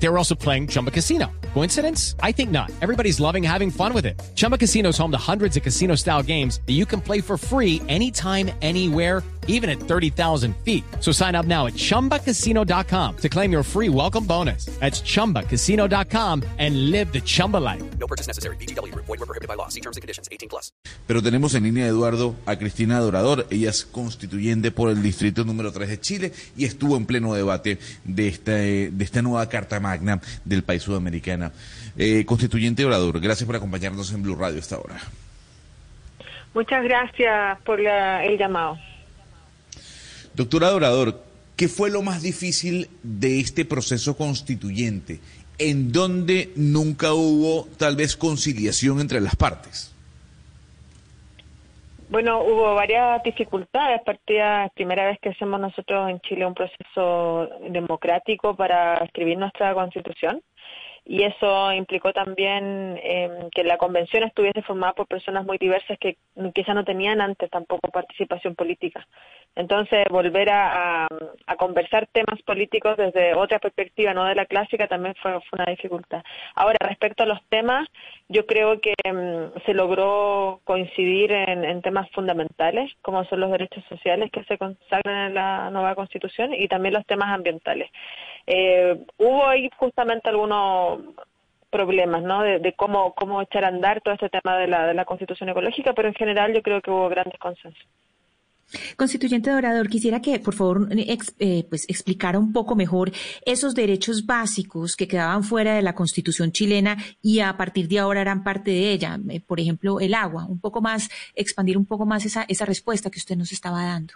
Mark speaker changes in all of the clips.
Speaker 1: They were also playing Chumba Casino. Coincidence? I think not. Everybody's loving having fun with it. Chumba Casino is home to hundreds of casino style games that you can play for free anytime, anywhere, even at 30,000 feet. So sign up now at chumbacasino.com to claim your free welcome bonus. That's chumbacasino.com and live the Chumba life.
Speaker 2: No purchase necessary. BGW. Void were prohibited by law. See terms and conditions. 18 plus.
Speaker 3: Pero tenemos en línea, Eduardo, a Cristina Dorador. Ella es constituyente por el distrito número 3 de Chile y estuvo en pleno debate de esta, de esta nueva Carta Magna del país sudamericana. Eh, constituyente Dorador, gracias por acompañarnos en Blue Radio esta hora.
Speaker 4: Muchas gracias por la- el llamado.
Speaker 3: Doctora Dorador, ¿qué fue lo más difícil de este proceso constituyente? En donde nunca hubo tal vez conciliación entre las partes.
Speaker 4: Bueno, hubo varias dificultades. Partida, primera vez que hacemos nosotros en Chile un proceso democrático para escribir nuestra constitución. Y eso implicó también eh, que la convención estuviese formada por personas muy diversas que quizá no tenían antes tampoco participación política. Entonces, volver a, conversar temas políticos desde otra perspectiva, no de la clásica, también fue una dificultad. Ahora, respecto a los temas, yo creo que mm, se logró coincidir en, temas fundamentales, como son los derechos sociales que se consagran en la nueva Constitución y también los temas ambientales. Eh, hubo ahí justamente algunos problemas, ¿no? De, de cómo cómo echar a andar todo este tema de la Constitución ecológica, pero en general yo creo que hubo grandes consensos.
Speaker 5: Constituyente Dorador, quisiera que, por favor, ex- eh, pues explicara un poco mejor esos derechos básicos que quedaban fuera de la Constitución chilena y a partir de ahora eran parte de ella. Eh, por ejemplo, el agua. Un poco más, expandir un poco más esa, esa respuesta que usted nos estaba dando.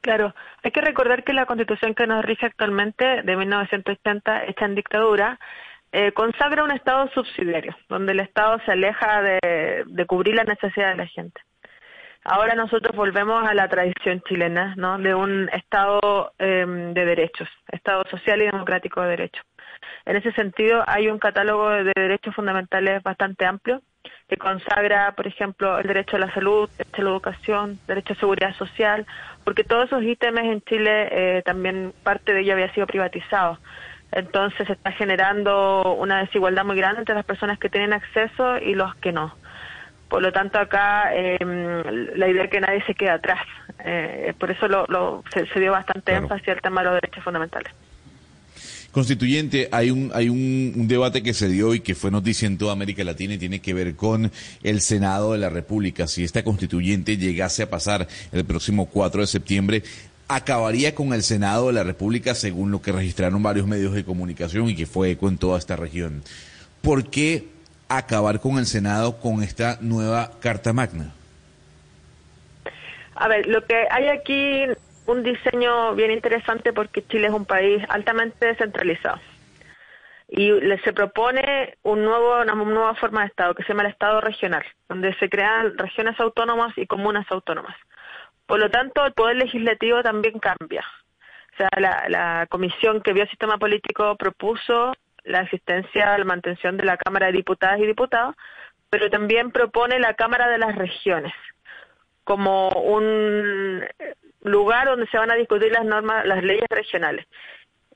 Speaker 4: Claro, hay que recordar que la constitución que nos rige actualmente, de 1980, hecha en dictadura, eh, consagra un Estado subsidiario, donde el Estado se aleja de, de cubrir las necesidades de la gente. Ahora nosotros volvemos a la tradición chilena, ¿no? De un Estado eh, de derechos, Estado social y democrático de derechos. En ese sentido, hay un catálogo de derechos fundamentales bastante amplio que consagra, por ejemplo, el derecho a la salud, derecho a la educación, derecho a seguridad social, porque todos esos ítems en Chile eh, también parte de ello había sido privatizado. Entonces se está generando una desigualdad muy grande entre las personas que tienen acceso y los que no. Por lo tanto, acá eh, la idea es que nadie se quede atrás. Eh, por eso lo, lo- se, se dio bastante
Speaker 3: Claro.
Speaker 4: énfasis al tema de los derechos fundamentales.
Speaker 3: Constituyente, hay un hay un, un debate que se dio y que fue noticia en toda América Latina y tiene que ver con el Senado de la República. Si esta constituyente llegase a pasar el próximo 4 de septiembre, acabaría con el Senado de la República según lo que registraron varios medios de comunicación y que fue eco en toda esta región. ¿Por qué acabar con el Senado con esta nueva Carta Magna?
Speaker 4: A ver, lo que hay aquí un diseño bien interesante porque Chile es un país altamente descentralizado. Y se propone un nuevo, una nueva forma de Estado que se llama el Estado regional, donde se crean regiones autónomas y comunas autónomas. Por lo tanto, el poder legislativo también cambia. O sea, la comisión que vio el sistema político propuso la existencia, la mantención de la Cámara de Diputadas y Diputados, pero también propone la Cámara de las Regiones como un lugar donde se van a discutir las normas, las leyes regionales.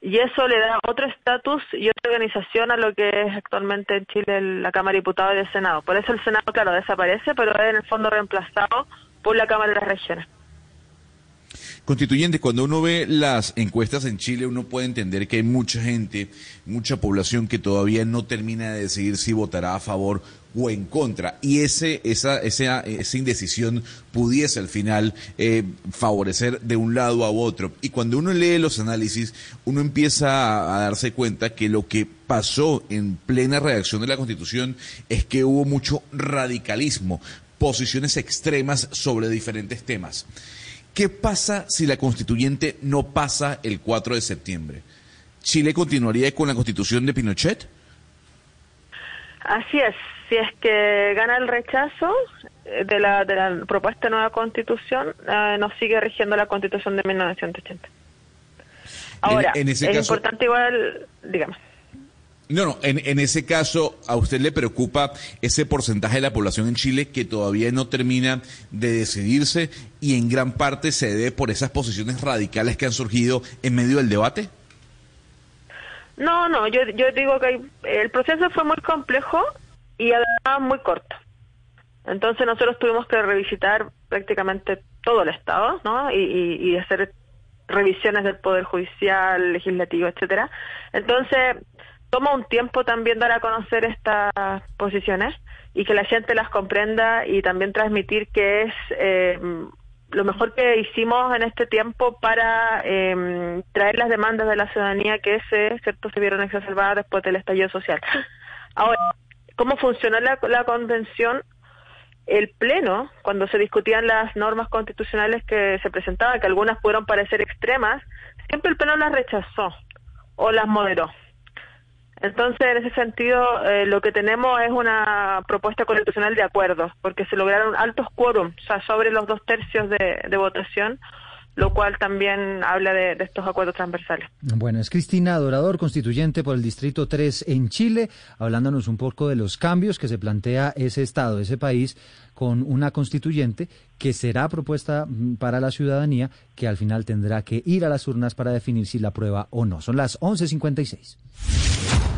Speaker 4: Y eso le da otro estatus y otra organización a lo que es actualmente en Chile la Cámara de Diputados y el Senado. Por eso el Senado, claro, desaparece, pero es en el fondo reemplazado por la Cámara de las Regiones.
Speaker 3: Constituyente, cuando uno ve las encuestas en Chile, uno puede entender que hay mucha gente, mucha población que todavía no termina de decidir si votará a favor o en contra. Y ese, esa, esa, esa indecisión pudiese al final eh, favorecer de un lado a otro. Y cuando uno lee los análisis, uno empieza a, a darse cuenta que lo que pasó en plena redacción de la Constitución es que hubo mucho radicalismo, posiciones extremas sobre diferentes temas. ¿Qué pasa si la constituyente no pasa el 4 de septiembre? ¿Chile continuaría con la constitución de Pinochet?
Speaker 4: Así es, si es que gana el rechazo eh, de la, de la propuesta de nueva constitución, eh, nos sigue rigiendo la constitución de 1980. Ahora,
Speaker 3: en ese
Speaker 4: es
Speaker 3: caso-
Speaker 4: importante igual, digamos.
Speaker 3: No, no, en, en, ese caso, ¿a usted le preocupa ese porcentaje de la población en Chile que todavía no termina de decidirse y en gran parte se debe por esas posiciones radicales que han surgido en medio del debate?
Speaker 4: No, no, yo, yo digo que el proceso fue muy complejo y además muy corto. Entonces nosotros tuvimos que revisitar prácticamente todo el Estado, ¿no? Y, y, y hacer revisiones del Poder Judicial, Legislativo, etcétera. Entonces, toma un tiempo también dar a conocer estas posiciones y que la gente las comprenda y también transmitir que es eh, lo mejor que hicimos en este tiempo para eh, traer las demandas de la ciudadanía que se, ¿cierto? se vieron exacerbadas después del estallido social. Ahora, ¿cómo funcionó la, la convención? el Pleno, cuando se discutían las normas constitucionales que se presentaban, que algunas pudieron parecer extremas, siempre el Pleno las rechazó o las moderó. Entonces, en ese sentido, eh, lo que tenemos es una propuesta constitucional de acuerdo, porque se lograron altos quórums, o sea, sobre los dos tercios de, de votación, lo cual también habla de, de, estos acuerdos transversales.
Speaker 6: Bueno, es Cristina Dorador, constituyente por el Distrito 3 en Chile, hablándonos un poco de los cambios que se plantea ese Estado, ese país, con una constituyente que será propuesta para la ciudadanía, que al final tendrá que ir a las urnas para definir si la prueba o no. Son las 11.56.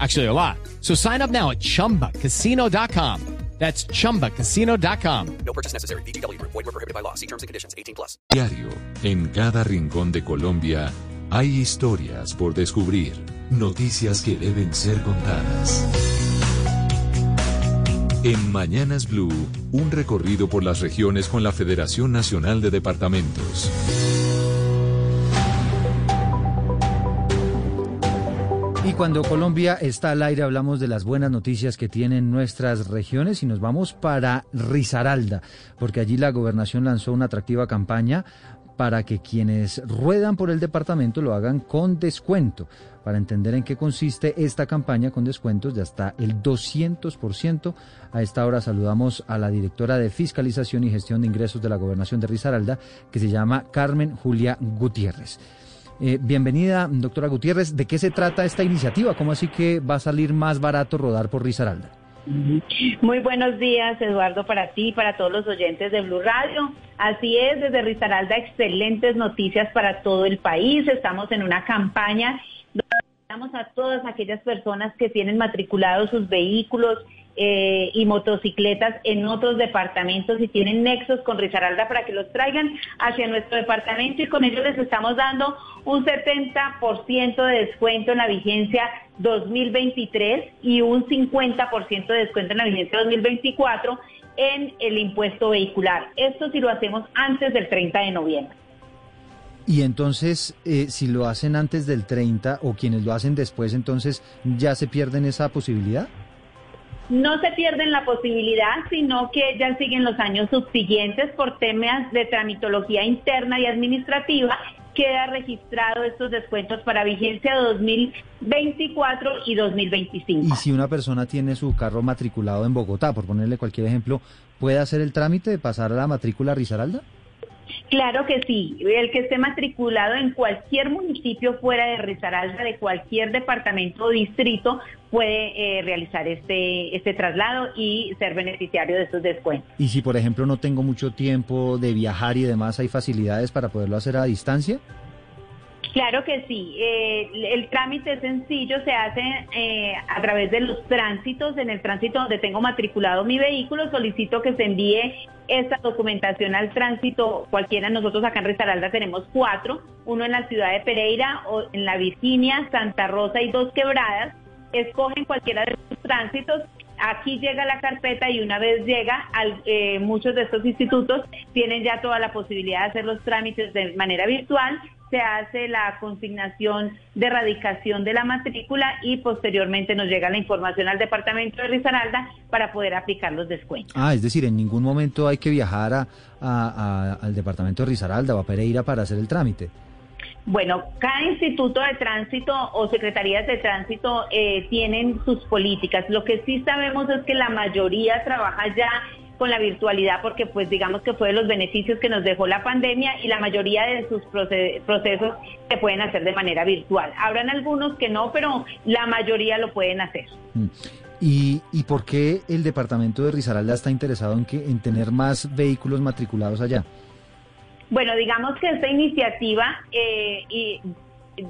Speaker 1: Actually, a lot. So sign up now at chumbacasino.com. That's chumbacasino.com.
Speaker 2: No purchase necessary. BGW. Void were prohibited by law. See terms and conditions 18 plus.
Speaker 7: Diario, en cada rincón de Colombia hay historias por descubrir, noticias que deben ser contadas. En Mañanas Blue, un recorrido por las regiones con la Federación Nacional de Departamentos.
Speaker 6: Y cuando Colombia está al aire hablamos de las buenas noticias que tienen nuestras regiones y nos vamos para Risaralda, porque allí la gobernación lanzó una atractiva campaña para que quienes ruedan por el departamento lo hagan con descuento. Para entender en qué consiste esta campaña con descuentos de hasta el 200%, a esta hora saludamos a la directora de Fiscalización y Gestión de Ingresos de la Gobernación de Risaralda, que se llama Carmen Julia Gutiérrez. Eh, bienvenida, doctora Gutiérrez. ¿De qué se trata esta iniciativa? ¿Cómo así que va a salir más barato rodar por Risaralda?
Speaker 8: Muy buenos días, Eduardo, para ti y para todos los oyentes de Blue Radio. Así es, desde Risaralda, excelentes noticias para todo el país. Estamos en una campaña donde a todas aquellas personas que tienen matriculados sus vehículos eh, y motocicletas en otros departamentos y tienen nexos con Risaralda para que los traigan hacia nuestro departamento y con ellos les estamos dando un 70% de descuento en la vigencia 2023 y un 50% de descuento en la vigencia 2024 en el impuesto vehicular. Esto si lo hacemos antes del 30 de noviembre.
Speaker 6: Y entonces, eh, si lo hacen antes del 30 o quienes lo hacen después, entonces ya se pierden esa posibilidad
Speaker 8: no se pierden la posibilidad, sino que ya siguen los años subsiguientes por temas de tramitología interna y administrativa. Queda registrado estos descuentos para vigencia 2024 y 2025.
Speaker 6: Y si una persona tiene su carro matriculado en Bogotá, por ponerle cualquier ejemplo, ¿puede hacer el trámite de pasar a la matrícula Risaralda?
Speaker 8: Claro que sí. El que esté matriculado en cualquier municipio fuera de Risaralda, de cualquier departamento o distrito, puede eh, realizar este, este traslado y ser beneficiario de estos descuentos.
Speaker 6: Y si, por ejemplo, no tengo mucho tiempo de viajar y demás, ¿hay facilidades para poderlo hacer a distancia?
Speaker 8: Claro que sí. Eh, el trámite es sencillo, se hace eh, a través de los tránsitos. En el tránsito donde tengo matriculado mi vehículo, solicito que se envíe esta documentación al tránsito. Cualquiera, nosotros acá en Risaralda tenemos cuatro, uno en la ciudad de Pereira, o en la Virginia, Santa Rosa y Dos Quebradas. Escogen cualquiera de los tránsitos aquí llega la carpeta y una vez llega, al, eh, muchos de estos institutos tienen ya toda la posibilidad de hacer los trámites de manera virtual se hace la consignación de erradicación de la matrícula y posteriormente nos llega la información al departamento de Risaralda para poder aplicar los descuentos.
Speaker 6: Ah, es decir, en ningún momento hay que viajar a, a- a- al departamento de Risaralda o a Pereira para hacer el trámite.
Speaker 8: Bueno, cada instituto de tránsito o secretarías de tránsito eh, tienen sus políticas. Lo que sí sabemos es que la mayoría trabaja ya con la virtualidad porque pues digamos que fue de los beneficios que nos dejó la pandemia y la mayoría de sus proce- procesos se pueden hacer de manera virtual. Habrán algunos que no, pero la mayoría lo pueden hacer.
Speaker 6: Mm. ¿Y, ¿Y por qué el departamento de Risaralda está interesado en, que, en tener más vehículos matriculados allá?
Speaker 8: Bueno, digamos que esta iniciativa eh, y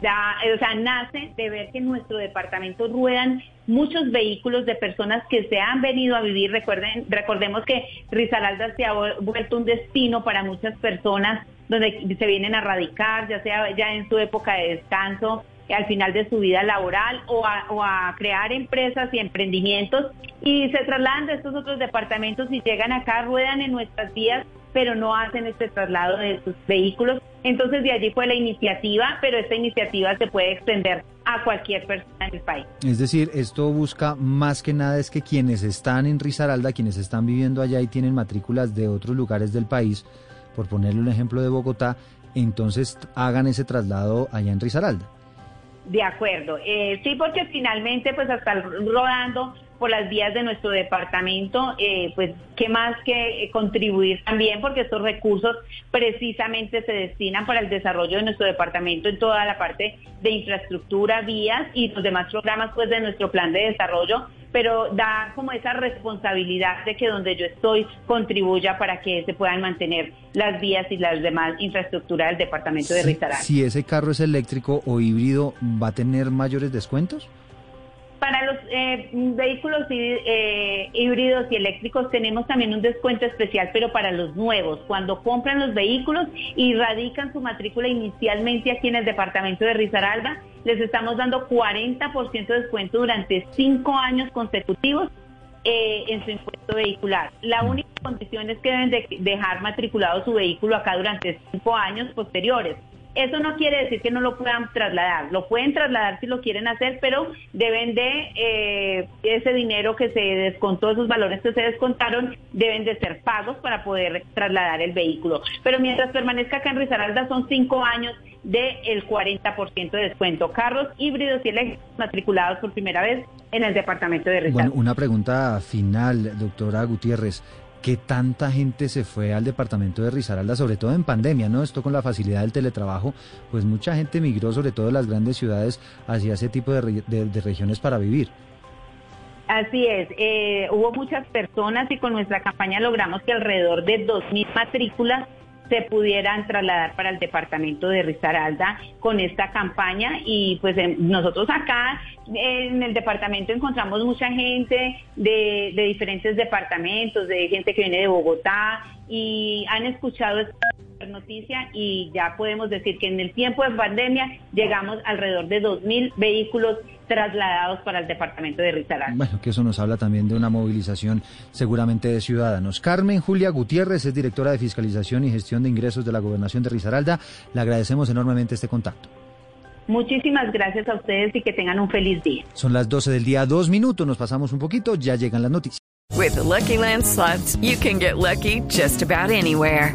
Speaker 8: da, o sea, nace de ver que en nuestro departamento ruedan muchos vehículos de personas que se han venido a vivir. Recuerden, recordemos que Risaralda se ha vu- vuelto un destino para muchas personas donde se vienen a radicar, ya sea ya en su época de descanso, al final de su vida laboral o a, o a crear empresas y emprendimientos y se trasladan de estos otros departamentos y llegan acá, ruedan en nuestras vías, pero no hacen este traslado de sus vehículos. Entonces de allí fue la iniciativa, pero esta iniciativa se puede extender a cualquier persona en el país.
Speaker 6: Es decir, esto busca más que nada es que quienes están en Risaralda, quienes están viviendo allá y tienen matrículas de otros lugares del país, por ponerle un ejemplo de Bogotá, entonces hagan ese traslado allá en Risaralda.
Speaker 8: De acuerdo. Eh, sí, porque finalmente, pues hasta rodando por las vías de nuestro departamento, eh, pues qué más que eh, contribuir también, porque estos recursos precisamente se destinan para el desarrollo de nuestro departamento en toda la parte de infraestructura, vías y los demás programas pues de nuestro plan de desarrollo, pero da como esa responsabilidad de que donde yo estoy contribuya para que se puedan mantener las vías y las demás infraestructuras del departamento de Risaralda.
Speaker 6: Si ese carro es eléctrico o híbrido, ¿va a tener mayores descuentos?
Speaker 8: Para los eh, vehículos hí- eh, híbridos y eléctricos tenemos también un descuento especial, pero para los nuevos, cuando compran los vehículos y radican su matrícula inicialmente aquí en el departamento de Risaralda, les estamos dando 40% de descuento durante cinco años consecutivos eh, en su impuesto vehicular. La única condición es que deben de dejar matriculado su vehículo acá durante cinco años posteriores. Eso no quiere decir que no lo puedan trasladar. Lo pueden trasladar si lo quieren hacer, pero deben de eh, ese dinero que se descontó, esos valores que se descontaron, deben de ser pagos para poder trasladar el vehículo. Pero mientras permanezca acá en Risaralda son cinco años del 40% de descuento. Carros híbridos y eléctricos matriculados por primera vez en el departamento de Risaralda.
Speaker 6: Bueno, una pregunta final, doctora Gutiérrez. ¿Qué tanta gente se fue al departamento de Risaralda, sobre todo en pandemia, ¿no? Esto con la facilidad del teletrabajo, pues mucha gente migró, sobre todo de las grandes ciudades, hacia ese tipo de regiones para vivir.
Speaker 8: Así es, eh, hubo muchas personas y con nuestra campaña logramos que alrededor de 2.000 matrículas se pudieran trasladar para el departamento de Risaralda con esta campaña y pues nosotros acá en el departamento encontramos mucha gente de, diferentes departamentos, de gente que viene de Bogotá y han escuchado noticia y ya podemos decir que en el tiempo de pandemia llegamos alrededor de 2.000 vehículos trasladados para el departamento de Risaralda.
Speaker 6: Bueno, que eso nos habla también de una movilización seguramente de ciudadanos. Carmen Julia Gutiérrez es directora de Fiscalización y Gestión de Ingresos de la Gobernación de Risaralda. Le agradecemos enormemente este contacto.
Speaker 8: Muchísimas gracias a ustedes y que tengan un feliz día.
Speaker 6: Son las 12 del día, dos minutos, nos pasamos un poquito, ya llegan las noticias.
Speaker 9: With the Lucky Land slots, you can get lucky just about anywhere.